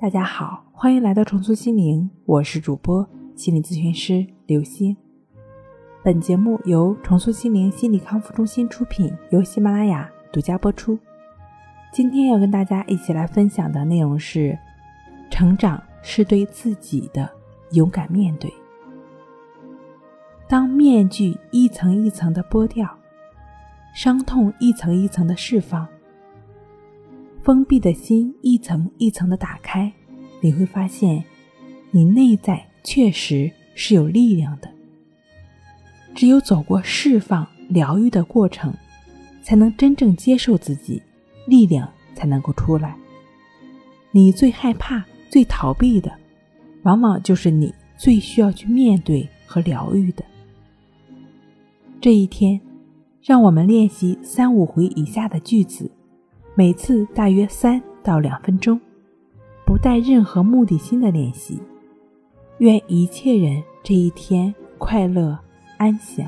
大家好，欢迎来到重塑心灵，我是主播心理咨询师刘星。本节目由重塑心灵心理康复中心出品，由喜马拉雅独家播出。今天要跟大家一起来分享的内容是：成长是对自己的勇敢面对。当面具一层一层的剥掉，伤痛一层一层的释放。封闭的心一层一层的打开，你会发现，你内在确实是有力量的。只有走过释放、疗愈的过程，才能真正接受自己，力量才能够出来。你最害怕、最逃避的，往往就是你最需要去面对和疗愈的。这一天，让我们练习三五回以下的句子。每次大约三到两分钟，不带任何目的心的练习。愿一切人这一天快乐安详。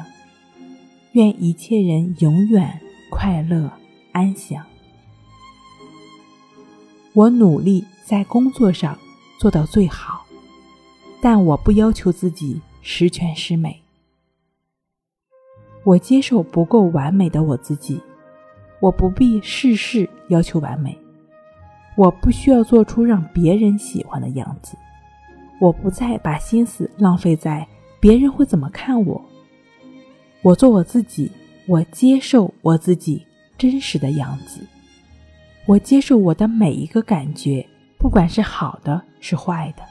愿一切人永远快乐安详。我努力在工作上做到最好，但我不要求自己十全十美。我接受不够完美的我自己。我不必事事要求完美，我不需要做出让别人喜欢的样子，我不再把心思浪费在别人会怎么看我。我做我自己，我接受我自己真实的样子，我接受我的每一个感觉，不管是好的是坏的。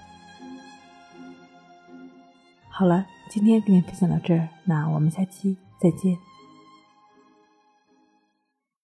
好了，今天跟您分享到这儿，那我们下期再见。